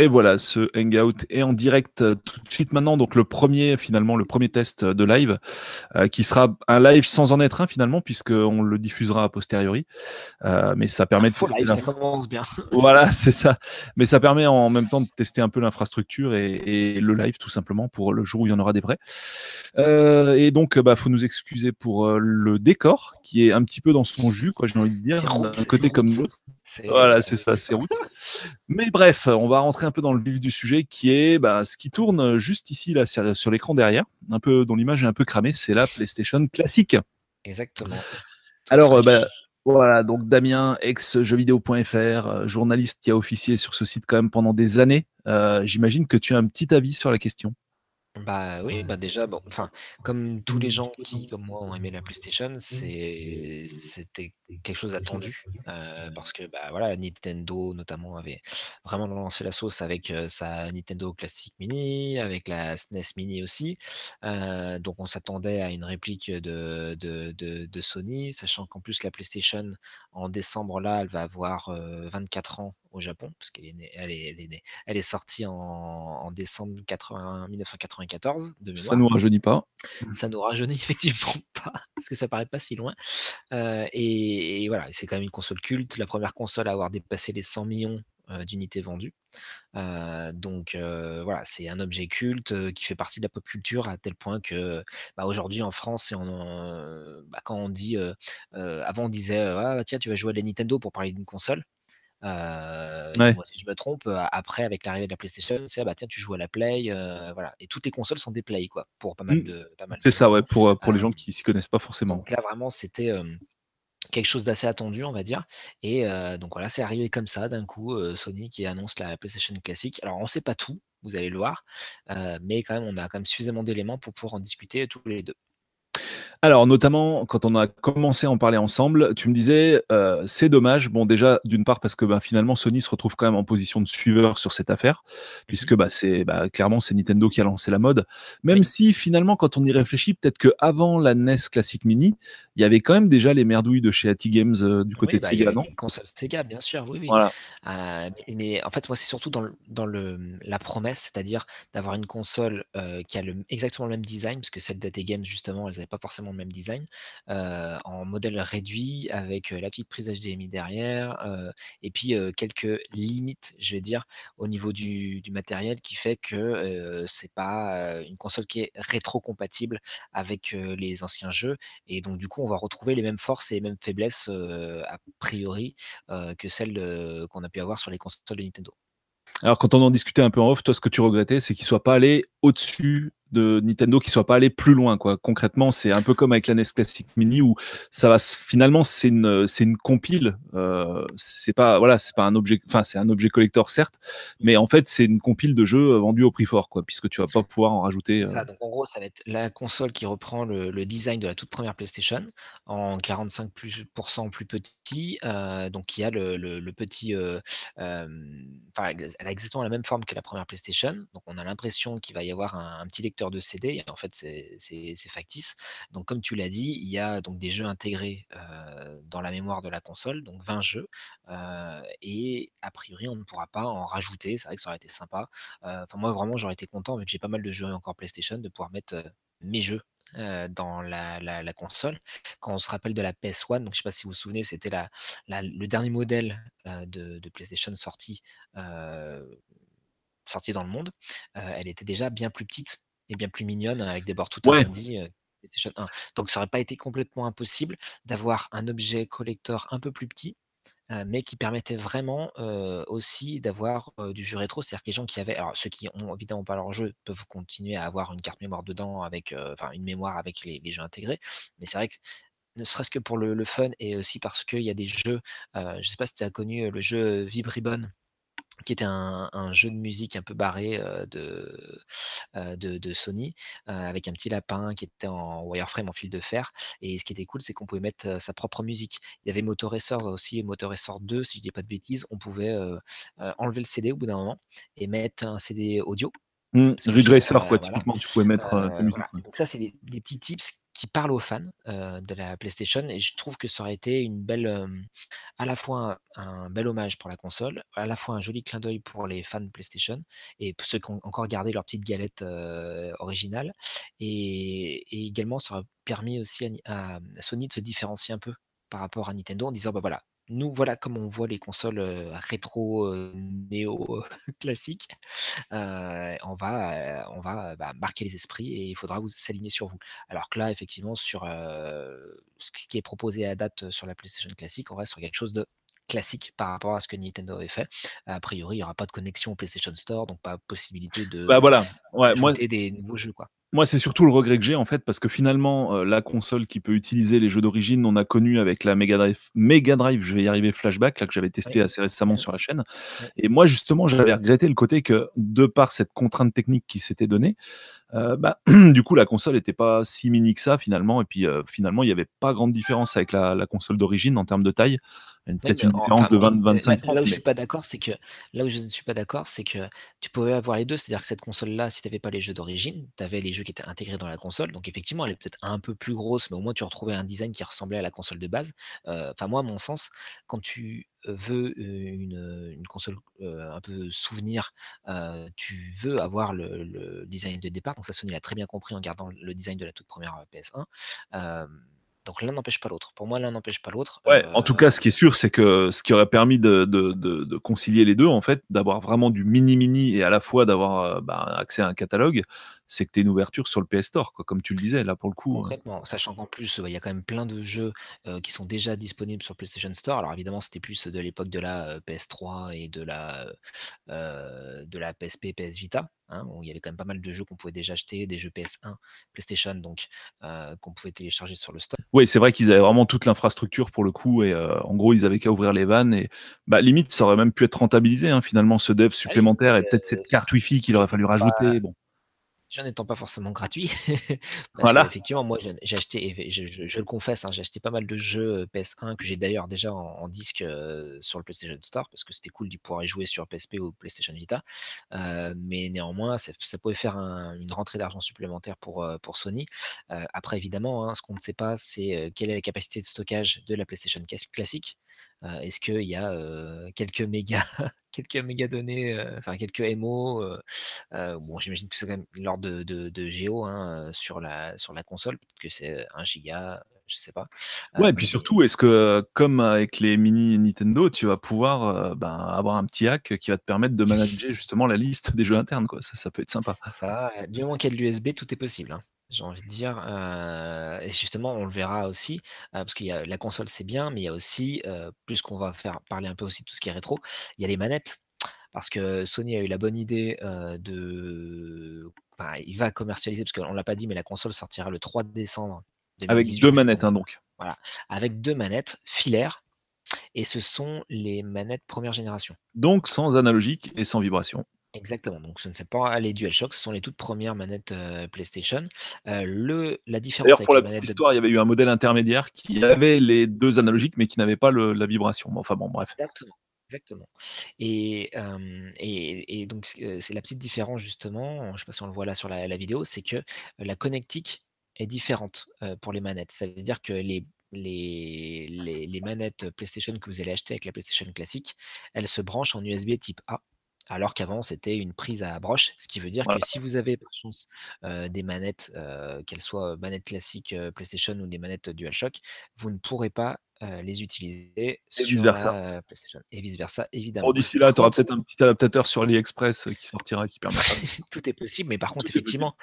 Et voilà, ce hangout est en direct euh, tout de suite maintenant. Donc le premier, finalement, le premier test de live, euh, qui sera un live sans en être un finalement, puisqu'on le diffusera a posteriori. Euh, mais ça permet de tester commence bien. voilà, c'est ça. Mais ça permet en même temps de tester un peu l'infrastructure et, le live tout simplement pour le jour où il y en aura des vrais. et donc, bah, faut nous excuser pour le décor qui est un petit peu dans son jus, quoi. J'ai envie de dire, d'un côté comme de l'autre. Voilà, c'est ça, c'est route. Mais bref, on va rentrer un peu dans le vif du sujet, qui est bah, ce qui tourne juste ici, là, sur, l'écran derrière, un peu dont l'image est un peu cramée, c'est la PlayStation classique. Exactement. Alors, bah, voilà, donc Damien, ex-jeuxvideo.fr, euh, journaliste qui a officié sur ce site quand même pendant des années. Euh, j'imagine que tu as un petit avis sur la question. Bah oui, bah déjà, bon, enfin, comme tous les gens qui, comme moi, ont aimé la PlayStation, c'est, c'était quelque chose d'attendu, euh, parce que bah voilà, Nintendo notamment avait vraiment lancé la sauce avec euh, sa Nintendo Classic Mini, avec la SNES Mini aussi, euh, donc on s'attendait à une réplique de, de, de, Sony, sachant qu'en plus la PlayStation en décembre là, elle va avoir 24 ans au Japon, parce qu'elle est, née, elle est, elle est, née, elle est sortie en, en décembre 80, 1994. De ça nous rajeunit pas. Ça nous rajeunit effectivement pas, parce que ça paraît pas si loin. Euh, et, voilà, c'est quand même une console culte, la première console à avoir dépassé les 100 millions euh, d'unités vendues. Euh, donc voilà, c'est un objet culte qui fait partie de la pop culture à tel point que bah, aujourd'hui en France, et bah, quand on dit, avant on disait ah, tiens tu vas jouer à la Nintendo pour parler d'une console, euh, moi, si je me trompe, euh, après, avec l'arrivée de la PlayStation, c'est ah bah tiens, tu joues à la Play, euh, voilà. Et toutes les consoles sont des Play, quoi, pour pas mal mmh. de. C'est ça, ouais, pour, pour les gens qui s'y connaissent pas forcément. Donc là, vraiment, c'était quelque chose d'assez attendu, on va dire. Et donc voilà, c'est arrivé comme ça, d'un coup, Sony qui annonce la PlayStation classique. Alors, on sait pas tout, vous allez le voir, mais quand même, on a quand même suffisamment d'éléments pour pouvoir en discuter tous les deux. Alors, notamment, quand on a commencé à en parler ensemble, tu me disais, euh, c'est dommage. Bon, déjà, d'une part, parce que ben, finalement, Sony se retrouve quand même en position de suiveur sur cette affaire, puisque bah, c'est bah, clairement, c'est Nintendo qui a lancé la mode. Même si, finalement, quand on y réfléchit, peut-être qu'avant la NES Classic Mini, il y avait quand même déjà les merdouilles de chez Ati Games euh, du côté de bah, Sega, non console Sega, bien sûr, oui, oui. Euh, mais, en fait, moi, c'est surtout dans, le, dans le, la promesse, c'est-à-dire d'avoir une console qui a le, exactement le même design, parce que celle d'Ati Games, justement, elles n'avaient pas forcément le même design, en modèle réduit avec la petite prise HDMI derrière, et puis quelques limites, je vais dire, au niveau du, matériel qui fait que c'est pas une console qui est rétro-compatible avec les anciens jeux, et donc du coup on va retrouver les mêmes forces et les mêmes faiblesses a priori que celles qu'on a pu avoir sur les consoles de Nintendo. Alors, quand on en discutait un peu en off, toi, ce que tu regrettais, c'est qu'il soit pas allé au-dessus de Nintendo qui soit pas allé plus loin quoi. Concrètement, c'est un peu comme avec la NES Classic Mini où ça va finalement c'est une c'est une compile euh, c'est pas voilà, c'est pas un objet enfin c'est un objet collector certes, mais en fait, c'est une compile de jeux vendus au prix fort quoi puisque tu vas pas pouvoir en rajouter ça, euh. donc en gros, ça va être la console qui reprend le, design de la toute première PlayStation en 45 plus, plus petit euh, donc il y a le, le, petit enfin elle a exactement la même forme que la première PlayStation. Donc on a l'impression qu'il va y avoir un, un petit lecteur de CD, et en fait c'est factice. Donc comme tu l'as dit, il y a donc des jeux intégrés dans la mémoire de la console, donc 20 jeux, et a priori on ne pourra pas en rajouter, c'est vrai que ça aurait été sympa. Enfin moi vraiment j'aurais été content, vu que j'ai pas mal de jeux encore PlayStation, de pouvoir mettre mes jeux dans la, console. Quand on se rappelle de la PS1, donc je sais pas si vous vous souvenez, c'était la, le dernier modèle de, de, PlayStation sorti, sorti dans le monde. elle était déjà bien plus petite et bien plus mignonne avec des bords tout arrondis. Euh, Donc ça aurait pas été complètement impossible d'avoir un objet collector un peu plus petit, euh, mais qui permettait vraiment euh, aussi d'avoir du jeu rétro. C'est-à-dire que les gens qui avaient, alors ceux qui ont évidemment pas leur jeu peuvent continuer à avoir une carte mémoire dedans avec, enfin une mémoire avec les, jeux intégrés. Mais c'est vrai que ne serait-ce que pour le, fun et aussi parce qu'il y a des jeux, je sais pas si tu as connu le jeu Vibribon qui était un, jeu de musique un peu barré de, de, Sony, avec un petit lapin qui était en wireframe en fil de fer. Et ce qui était cool, c'est qu'on pouvait mettre sa propre musique. Il y avait Motor Racer aussi, Motor Racer 2, si je dis pas de bêtises. On pouvait enlever le CD au bout d'un moment et mettre un CD audio. Mmh, quoi, typiquement, tu pouvais mettre ta musique. Donc ça, c'est des, petits tips qui parle aux fans de la PlayStation et je trouve que ça aurait été une belle, à la fois un, bel hommage pour la console, à la fois un joli clin d'œil pour les fans de PlayStation et pour ceux qui ont encore gardé leur petite galette originale et, également ça aurait permis aussi à, à Sony de se différencier un peu par rapport à Nintendo en disant bah voilà nous, voilà comme on voit les consoles rétro, néo classiques. on va, on va bah, marquer les esprits et il faudra vous s'aligner sur vous. Alors que là, effectivement, sur ce qui est proposé à date sur la PlayStation classique, on reste sur quelque chose de classique par rapport à ce que Nintendo avait fait. A priori, il n'y aura pas de connexion au PlayStation Store, donc pas possibilité de bah voilà. ouais, moi... des nouveaux jeux. Quoi. Moi, c'est surtout le regret que j'ai en fait, parce que finalement, euh, la console qui peut utiliser les jeux d'origine, on a connu avec la Mega Drive, Mega Drive, je vais y arriver, Flashback, là que j'avais testé assez récemment sur la chaîne. Et moi, justement, j'avais regretté le côté que, de par cette contrainte technique qui s'était donnée, euh, bah, du coup, la console n'était pas si mini que ça finalement. Et puis, euh, finalement, il n'y avait pas grande différence avec la, la console d'origine en termes de taille. Peut-être une différence de 20-25 Là où je suis pas d'accord, c'est que là où je ne suis pas d'accord, c'est que tu pouvais avoir les deux. C'est-à-dire que cette console-là, si tu n'avais pas les jeux d'origine, tu avais les jeux qui étaient intégrés dans la console. Donc effectivement, elle est peut-être un peu plus grosse, mais au moins tu retrouvais un design qui ressemblait à la console de base. Euh, enfin, moi, à mon sens, quand tu veux une, console un peu souvenir, tu veux avoir le, design de départ. Donc ça, Sony l'a très bien compris en gardant le design de la toute première PS1. Donc l'un n'empêche pas l'autre. Pour moi, l'un n'empêche pas l'autre. Ouais, en tout cas, ce qui est sûr, c'est que ce qui aurait permis de, concilier les deux, en fait, d'avoir vraiment du mini-mini et à la fois d'avoir bah, accès à un catalogue, c'est que tu une ouverture sur le PS Store, quoi, comme tu le disais, là pour le coup. Hein. Concrètement, sachant qu'en plus, il y a quand même plein de jeux qui sont déjà disponibles sur PlayStation Store. Alors évidemment, c'était plus de l'époque de la PS3 et de la, de la PSP, PS Vita. Hein, où il y avait quand même pas mal de jeux qu'on pouvait déjà acheter, des jeux PS1, PlayStation, donc qu'on pouvait télécharger sur le store. Oui, c'est vrai qu'ils avaient vraiment toute l'infrastructure pour le coup, et en gros, ils avaient qu'à ouvrir les vannes, et bah, limite, ça aurait même pu être rentabilisé, hein, finalement, ce dev ah supplémentaire, et peut-être cette carte Wi-Fi qu'il aurait fallu bah, rajouter. Bon jeu n'étant pas forcément gratuit. voilà. Effectivement, moi, j'ai acheté, je, le confesse, hein, j'ai acheté pas mal de jeux euh, PS1 que j'ai d'ailleurs déjà en, disque euh, sur le PlayStation Store parce que c'était cool d'y pouvoir y jouer sur PSP ou PlayStation Vita. Euh, mais néanmoins, ça, pouvait faire une rentrée d'argent supplémentaire pour, pour Sony. après, évidemment, hein, ce qu'on ne sait pas, c'est quelle est la capacité de stockage de la PlayStation classique. Est-ce qu'il y a quelques mégas, quelques méga données, enfin quelques MO Bon, j'imagine que c'est quand même l'ordre de, de, de, Géo hein, sur, la, sur la console, peut-être que c'est 1 giga, je sais pas. Ouais, et puis surtout, est-ce que comme avec les mini Nintendo, tu vas pouvoir ben, avoir un petit hack qui va te permettre de manager justement la liste des jeux internes, quoi. Ça, ça peut être sympa. Ça, du moment qu'il y a de l'USB, tout est possible. Hein j'ai envie de dire. et justement, on le verra aussi, parce qu'il y a la console, c'est bien, mais il y a aussi, plus qu'on va faire parler un peu aussi de tout ce qui est rétro, il y a les manettes. Parce que Sony a eu la bonne idée de. il va commercialiser, parce qu'on ne l'a pas dit, mais la console sortira le 3 décembre. Avec deux manettes, hein, donc. Voilà, avec deux manettes filaires, et ce sont les manettes première génération. Donc sans analogique et sans vibration. Exactement, donc ce ne sont pas les DualShock, ce sont les toutes premières manettes PlayStation. le, la différence D'ailleurs, pour la petite histoire, il y avait eu un modèle intermédiaire qui avait les deux analogiques, mais qui n'avait pas la vibration. Enfin bon, bref. Exactement. Exactement. Et, et, donc, c'est la petite différence, justement, je ne sais pas si on le voit là sur la, vidéo, c'est que la connectique est différente pour les manettes. Ça veut dire que les, les, les, les, manettes PlayStation que vous allez acheter avec la PlayStation classique, elles se branchent en USB type A alors qu'avant c'était une prise à broche, ce qui veut dire que si vous avez par chance des manettes, qu'elles soient manettes classiques PlayStation ou des manettes DualShock, vous ne pourrez pas les utiliser sur vice versa. PlayStation. Et vice versa, évidemment. D'ici là, tu auras peut-être un petit adaptateur sur AliExpress qui sortira qui permettra. Tout est possible, mais par contre, effectivement,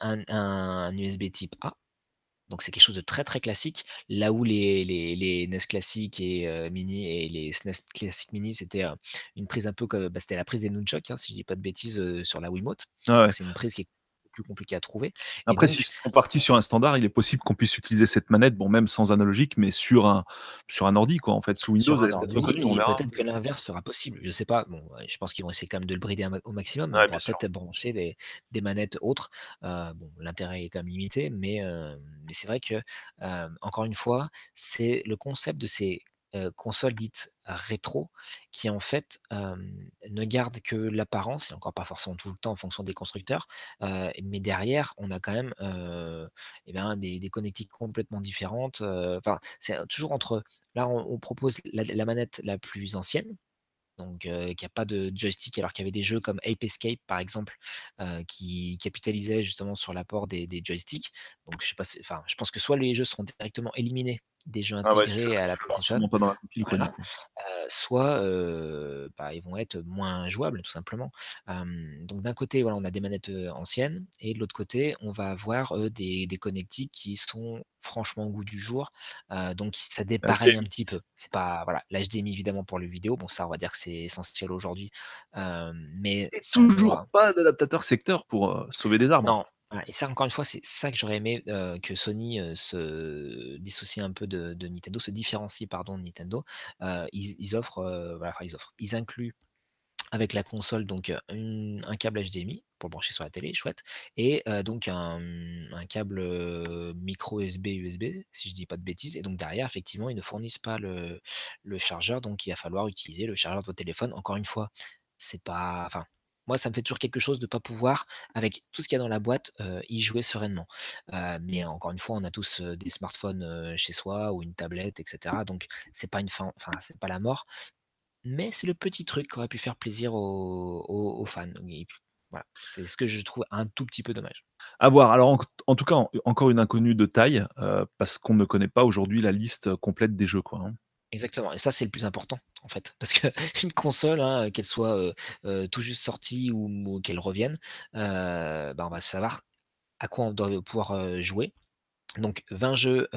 un USB type A, donc c'est quelque chose de très très classique. Là où les, les, NES classiques et mini et les SNES classiques mini, c'était une prise un peu comme bah, c'était la prise des nunchucks, hein, si je dis pas de bêtises, sur la Wiimote. Ah c'est une prise qui est plus compliqué à trouver. Après, si on partit sur un standard, il est possible qu'on puisse utiliser cette manette, bon, même sans analogique, mais sur un, sur un ordi, quoi, en fait, sous Windows. Peut-être que l'inverse sera possible, je sais pas. Bon, je pense qu'ils vont essayer quand même de le brider au maximum. on pourra peut-être brancher des, des, manettes autres. Euh, bon, l'intérêt est quand même limité, mais, euh, mais c'est vrai que, euh, encore une fois, c'est le concept de ces console dite rétro, qui en fait ne garde que l'apparence, et encore pas forcément tout le temps en fonction des constructeurs, mais derrière, on a quand même eh bien, des, connectiques complètement différentes. Enfin, c'est toujours entre. Là, on, propose la, manette la plus ancienne, donc qui n'a pas de joystick, alors qu'il y avait des jeux comme Ape Escape, par exemple, qui capitalisaient justement sur l'apport des, des, joysticks. Donc je sais pas, je pense que soit les jeux seront directement éliminés des jeux ah intégrés à la PlayStation, soit bah, ils vont être moins jouables tout simplement. donc d'un côté, voilà, on a des manettes anciennes, et de l'autre côté, on va avoir des, des connectiques qui sont franchement au goût du jour. donc ça dépareille un petit peu. C'est pas voilà, l'HDMI évidemment pour les vidéos. Bon ça, on va dire que c'est essentiel aujourd'hui, mais et toujours pas d'adaptateur secteur pour sauver des armes. Non, et ça, encore une fois, c'est ça que j'aurais aimé que Sony se dissocie un peu de, Nintendo, se différencie pardon, de Nintendo. ils, offrent, voilà, ils offrent, ils incluent avec la console donc un câble HDMI pour brancher sur la télé, chouette, et donc un, câble micro USB USB, si je dis pas de bêtises. Et donc derrière, effectivement, ils ne fournissent pas le, le chargeur, donc il va falloir utiliser le chargeur de votre téléphone. Encore une fois, c'est pas, enfin, moi, ça me fait toujours quelque chose de ne pas pouvoir, avec tout ce qu'il y a dans la boîte, y jouer sereinement. mais encore une fois, on a tous des smartphones chez soi ou une tablette, etc. Donc, c'est pas une fin, enfin, c'est pas la mort. Mais c'est le petit truc qui aurait pu faire plaisir aux, fans. voilà, c'est ce que je trouve un tout petit peu dommage. À voir. Alors, en, tout cas, encore une inconnue de taille, parce qu'on ne connaît pas aujourd'hui la liste complète des jeux, quoi. Hein. Exactement. Et ça, c'est le plus important, en fait. Parce qu'une console, hein, qu'elle soit tout juste sortie ou, qu'elle revienne, bah, on va savoir à quoi on doit pouvoir jouer. Donc 20 jeux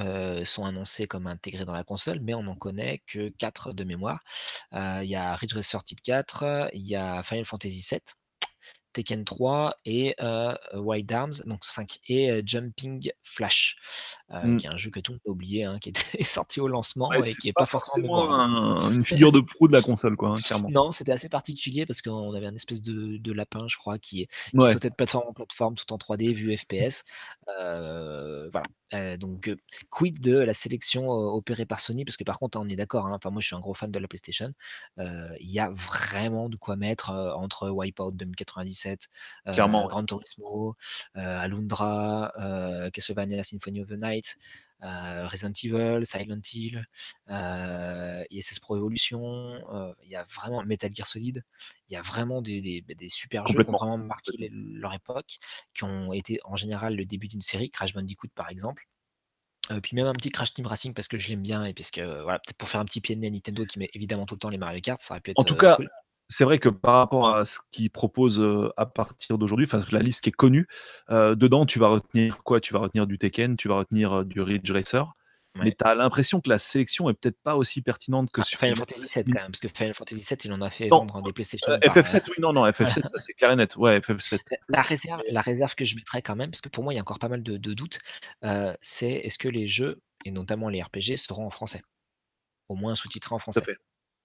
sont annoncés comme intégrés dans la console, mais on n'en connaît que 4 de mémoire. Il y a Ridge Racer Type 4, il y a Final Fantasy VII, Tekken 3 et Wild Arms, donc 5, et Jumping Flash, mmh. qui est un jeu que tout le monde a oublié, hein, qui était sorti au lancement et qui est pas, forcément une figure de proue de la console, quoi, hein, clairement. Non, c'était assez particulier parce qu'on avait un espèce de, lapin, je crois, qui, qui sautait de plateforme en plateforme tout en 3D, vu FPS. voilà. donc, quid de la sélection opérée par Sony? Parce que par contre, on est d'accord, hein, moi je suis un gros fan de la PlayStation. Il y a vraiment de quoi mettre entre Wipeout 2097, Clairement, Gran Turismo, Alundra, Castlevania Symphony of the Night, Resident Evil, Silent Hill, ISS Pro Evolution, il y a vraiment Metal Gear Solid, il y a vraiment des, super jeux qui ont vraiment marqué leur époque, qui ont été en général le début d'une série, Crash Bandicoot par exemple. puis même un petit Crash Team Racing parce que je l'aime bien et puisque voilà, peut-être pour faire un petit pied de nez à Nintendo qui met évidemment tout le temps les Mario Kart, ça aurait pu être. En tout cas, c'est vrai que par rapport à ce qu'ils proposent à partir d'aujourd'hui, enfin la liste qui est connue, dedans tu vas retenir quoi? Tu vas retenir du Tekken, tu vas retenir du Ridge Racer. Mais tu as l'impression que la sélection est peut-être pas aussi pertinente que ah, sur Final Fantasy 7 quand même, parce que Final Fantasy 7 il en a fait vendre des PlayStation. FF7, oui, non, non, FF7, ça c'est clair et net. Ouais, FF7. La réserve, la réserve que je mettrais quand même, parce que pour moi il y a encore pas mal de, doutes, c'est est-ce que les jeux, et notamment les RPG, seront en français? Au moins sous-titrés en français.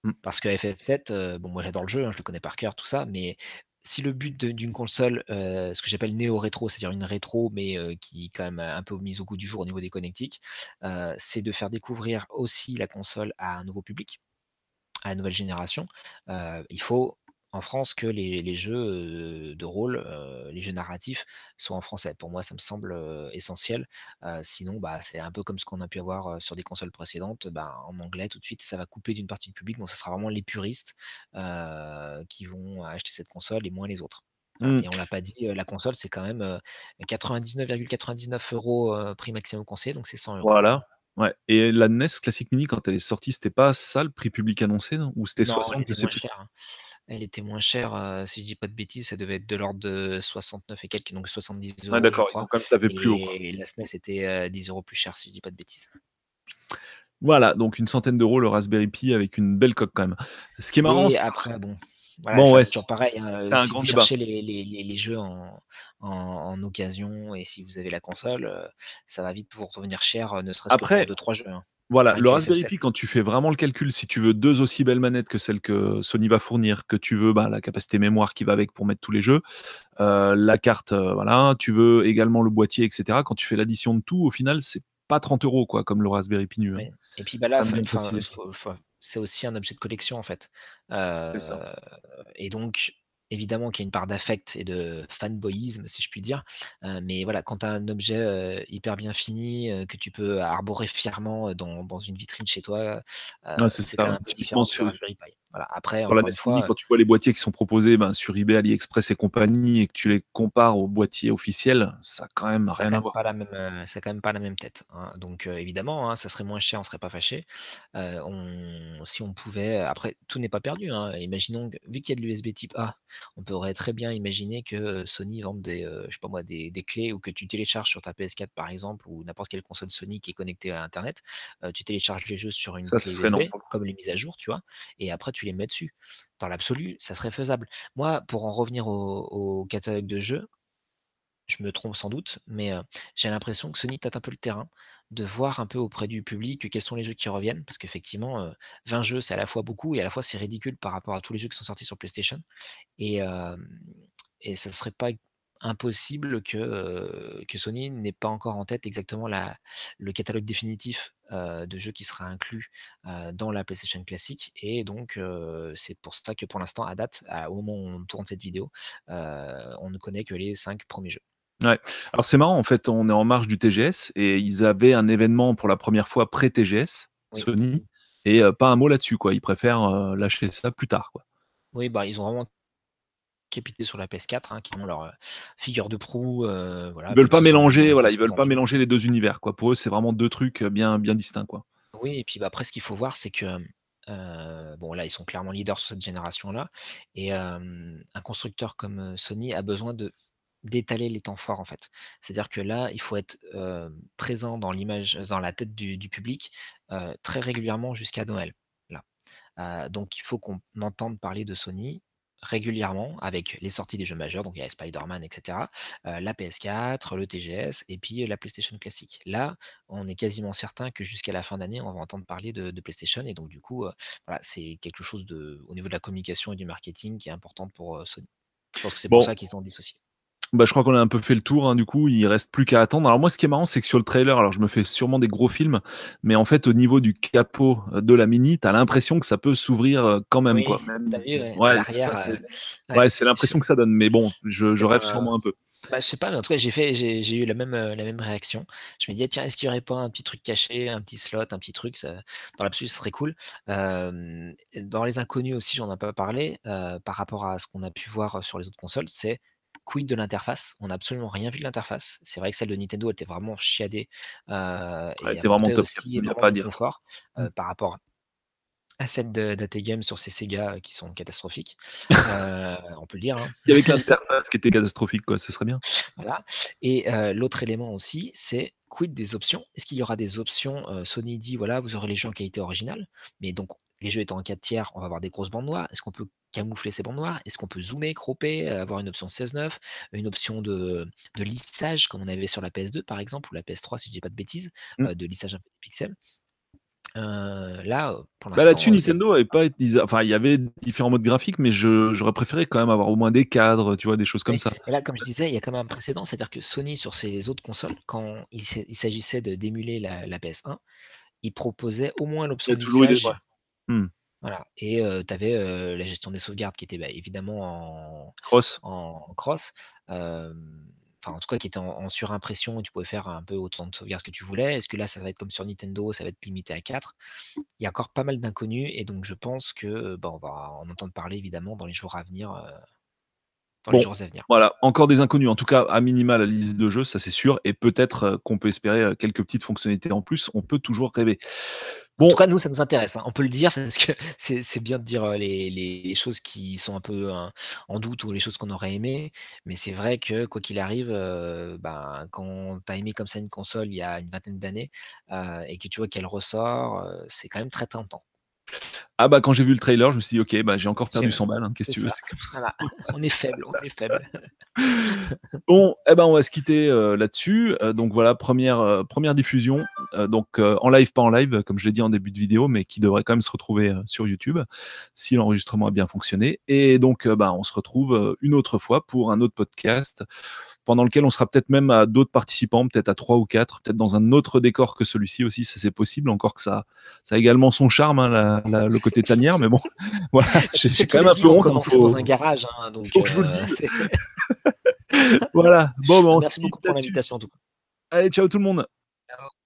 Mmh. Parce que FF7, bon, moi j'adore le jeu, hein, je le connais par cœur, tout ça, mais si le but d'une console, ce que j'appelle néo-rétro, c'est-à-dire une rétro, mais qui est quand même un peu mise au goût du jour au niveau des connectiques, c'est de faire découvrir aussi la console à un nouveau public, à la nouvelle génération. il faut en France que les, jeux de rôle, les jeux narratifs soient en français. Pour moi, ça me semble essentiel. sinon, bah, c'est un peu comme ce qu'on a pu avoir sur des consoles précédentes. Bah, en anglais, tout de suite, ça va couper d'une partie du public. Donc, ce sera vraiment les puristes qui vont acheter cette console et moins les autres. Mmh. Et on l'a pas dit, la console, c'est quand même 99,99 euros prix maximum conseillé, donc c'est 100 euros. Voilà. Ouais, et la NES Classic Mini, quand elle est sortie, c'était pas ça le prix public annoncé, non? Ou c'était 60 elle était moins chère. Hein. Elle était moins chère, si je dis pas de bêtises, ça devait être de l'ordre de 69 et quelques, donc 70 euros. Ah d'accord, donc comme ça avait plus haut. Et la SNES était 10 euros plus cher, si je dis pas de bêtises. Voilà, donc une centaine d'euros le Raspberry Pi avec une belle coque quand même. Ce qui est marrant, et après, bon, bon, ouais, c'est toujours pareil. Hein, si vous cherchez les, les, les, jeux en, en, occasion et si vous avez la console, euh, ça va vite vous revenir cher, euh, ne serait-ce que pour 2-3 jeux. Hein, voilà, le Raspberry Pi, quand tu fais vraiment le calcul, si tu veux deux aussi belles manettes que celles que Sony va fournir, que tu veux bah, la capacité mémoire qui va avec pour mettre tous les jeux, euh, la carte, voilà, tu veux également le boîtier, etc. Quand tu fais l'addition de tout, au final, c'est pas 30 euros, quoi, comme le Raspberry Pi nu. Hein. Et puis bah là, c'est aussi un objet de collection en fait. et donc, évidemment qu'il y a une part d'affect et de fanboyisme, si je puis dire. mais voilà, quand tu as un objet hyper bien fini, que tu peux arborer fièrement dans, dans, une vitrine chez toi, c'est quand même un peu différent sur Raspberry Pi. Voilà. Après, quand tu vois les boîtiers qui sont proposés ben, sur eBay, AliExpress et compagnie, et que tu les compares aux boîtiers officiels, ça n'a quand même rien à voir. Pas la même, c'est quand même pas la même tête. Hein. Donc évidemment, hein, ça serait moins cher, on serait pas fâché. on, si on pouvait, après, tout n'est pas perdu. Hein. Imaginons, vu qu'il y a de l'USB type A, on pourrait très bien imaginer que Sony vende des, je sais pas moi, des, des, clés ou que tu télécharges sur ta PS4 par exemple, ou n'importe quelle console Sony qui est connectée à Internet, tu télécharges les jeux sur une clé USB, comme les mises à jour, tu vois, et après tu les mets dessus. Dans l'absolu, ça serait faisable. Moi, pour en revenir au, catalogue de jeux, je me trompe sans doute, mais j'ai l'impression que Sony tâte un peu le terrain, de voir un peu auprès du public quels sont les jeux qui reviennent, parce qu'effectivement, 20 jeux, c'est à la fois beaucoup, et à la fois c'est ridicule par rapport à tous les jeux qui sont sortis sur PlayStation. Et, et ça serait pas impossible que, que Sony n'ait pas encore en tête exactement la, le catalogue définitif de jeux qui sera inclus dans la PlayStation classique. Et donc, c'est pour ça que pour l'instant, à date, au moment où on tourne cette vidéo, on ne connaît que les cinq premiers jeux. Ouais. Alors c'est marrant, en fait, on est en marge du TGS et ils avaient un événement pour la première fois pré-TGS, Sony, et pas un mot là-dessus, quoi. Ils préfèrent lâcher ça plus tard, quoi. Oui, bah ils ont vraiment capité sur la PS4, hein, qui ont leur figure de proue. voilà, ils veulent pas mélanger, voilà, ils veulent pas mélanger les deux univers, quoi. Pour eux, c'est vraiment deux trucs bien, bien distincts, quoi. Oui, et puis bah, après, ce qu'il faut voir, c'est que bon, là, ils sont clairement leaders sur cette génération-là, et un constructeur comme Sony a besoin de d'étaler les temps forts en fait. C'est-à-dire que là, il faut être présent dans l'image, dans la tête du, public très régulièrement jusqu'à Noël. Là. donc il faut qu'on entende parler de Sony régulièrement avec les sorties des jeux majeurs, donc il y a Spider-Man, etc., la PS4, le TGS et puis la PlayStation classique. Là, on est quasiment certain que jusqu'à la fin d'année, on va entendre parler de, PlayStation et donc du coup, voilà, c'est quelque chose de, au niveau de la communication et du marketing qui est important pour Sony. Donc c'est pour ça qu'ils sont dissociés. Bah, je crois qu'on a un peu fait le tour, hein, du coup, il reste plus qu'à attendre. Alors moi, ce qui est marrant, c'est que sur le trailer, alors je me fais sûrement des gros films, mais en fait, au niveau du capot de la Mini, tu as l'impression que ça peut s'ouvrir euh, quand même. quoi. ouais, c'est l'impression que ça donne, mais bon, je, rêve sûrement un peu. Bah, je sais pas, mais en tout cas, j'ai fait, j'ai eu la même, euh, la même réaction. Je me disais, tiens, est-ce qu'il n'y aurait pas un petit truc caché, un petit slot, un petit truc, ça, dans l'absolu, ce serait cool. dans les inconnus aussi, j'en ai pas parlé, euh, par rapport à ce qu'on a pu voir sur les autres consoles, c'est quid de l'interface? On n'a absolument rien vu de l'interface. C'est vrai que celle de Nintendo était vraiment chiadée. Euh, elle était vraiment top, aussi il pas à dire. Confort, euh, mmh. par rapport à celle de Game sur ces Sega qui sont catastrophiques. Euh, on peut le dire. Hein. Il y avait l'interface qui était catastrophique, quoi. Ce serait bien. Voilà. Et l'autre élément aussi, c'est quid des options? Est-ce qu'il y aura des options Sony dit voilà, vous aurez les jeux en qualité originale, mais donc les jeux étant en 4 tiers, on va avoir des grosses bandes noires. Est-ce qu'on peut camoufler ces bandes noires? Est-ce qu'on peut zoomer, cropper, avoir une option 16.9, une option de, lissage comme on avait sur la PS2 par exemple, ou la PS3 si je dis pas de bêtises, mmh. euh, de lissage un peu des pixels euh, là, pour bah, là-dessus, Nintendo avait pas enfin, il y avait différents modes graphiques, mais j'aurais préféré quand même avoir au moins des cadres, tu vois, des choses comme ça. Et là, comme je disais, il y a quand même un précédent, c'est-à-dire que Sony sur ses autres consoles, quand il, s'agissait de d'émuler la, la, PS1, il proposait au moins l'option lissage. Mmh. Voilà. Et tu avais la gestion des sauvegardes qui était bah, évidemment en cross. En cross. Enfin, en tout cas, qui était en, surimpression et tu pouvais faire un peu autant de sauvegardes que tu voulais. Est-ce que là, ça va être comme sur Nintendo, ça va être limité à 4 Il y a encore pas mal d'inconnus et donc je pense que bah, on va en entendre parler évidemment dans les jours à venir voilà, encore des inconnus. En tout cas, à minima, la liste de jeux, ça c'est sûr. Et peut-être qu'on peut espérer quelques petites fonctionnalités en plus. On peut toujours rêver. Bon. En tout cas, nous, ça nous intéresse. Hein. On peut le dire parce que c'est bien de dire euh, les, choses qui sont un peu en doute ou les choses qu'on aurait aimé. Mais c'est vrai que, quoi qu'il arrive, ben, quand tu as aimé comme ça une console il y a une vingtaine d'années et que tu vois qu'elle ressort, c'est quand même très tentant. Ah bah quand j'ai vu le trailer, je me suis dit ok bah j'ai encore perdu 100 balles, hein, qu'est-ce que tu veux On est faible, on est faible. bon, eh ben on va se quitter euh, là-dessus. Euh, donc voilà, première, euh, première diffusion, donc en live, pas en live, comme je l'ai dit en début de vidéo, mais qui devrait quand même se retrouver sur YouTube si l'enregistrement a bien fonctionné. Et donc bah, on se retrouve une autre fois pour un autre podcast pendant lequel on sera peut-être même à d'autres participants, peut-être à trois ou quatre, peut-être dans un autre décor que celui-ci aussi, ça c'est possible, encore que ça, ça a également son charme, hein, le côté tanière, mais bon, voilà, j'ai quand même un peu honte. On faut... dans un garage, hein, donc. je vous le euh, voilà, bon, bon Merci beaucoup pour l'invitation en tout cas. Allez, ciao tout le monde. Ciao.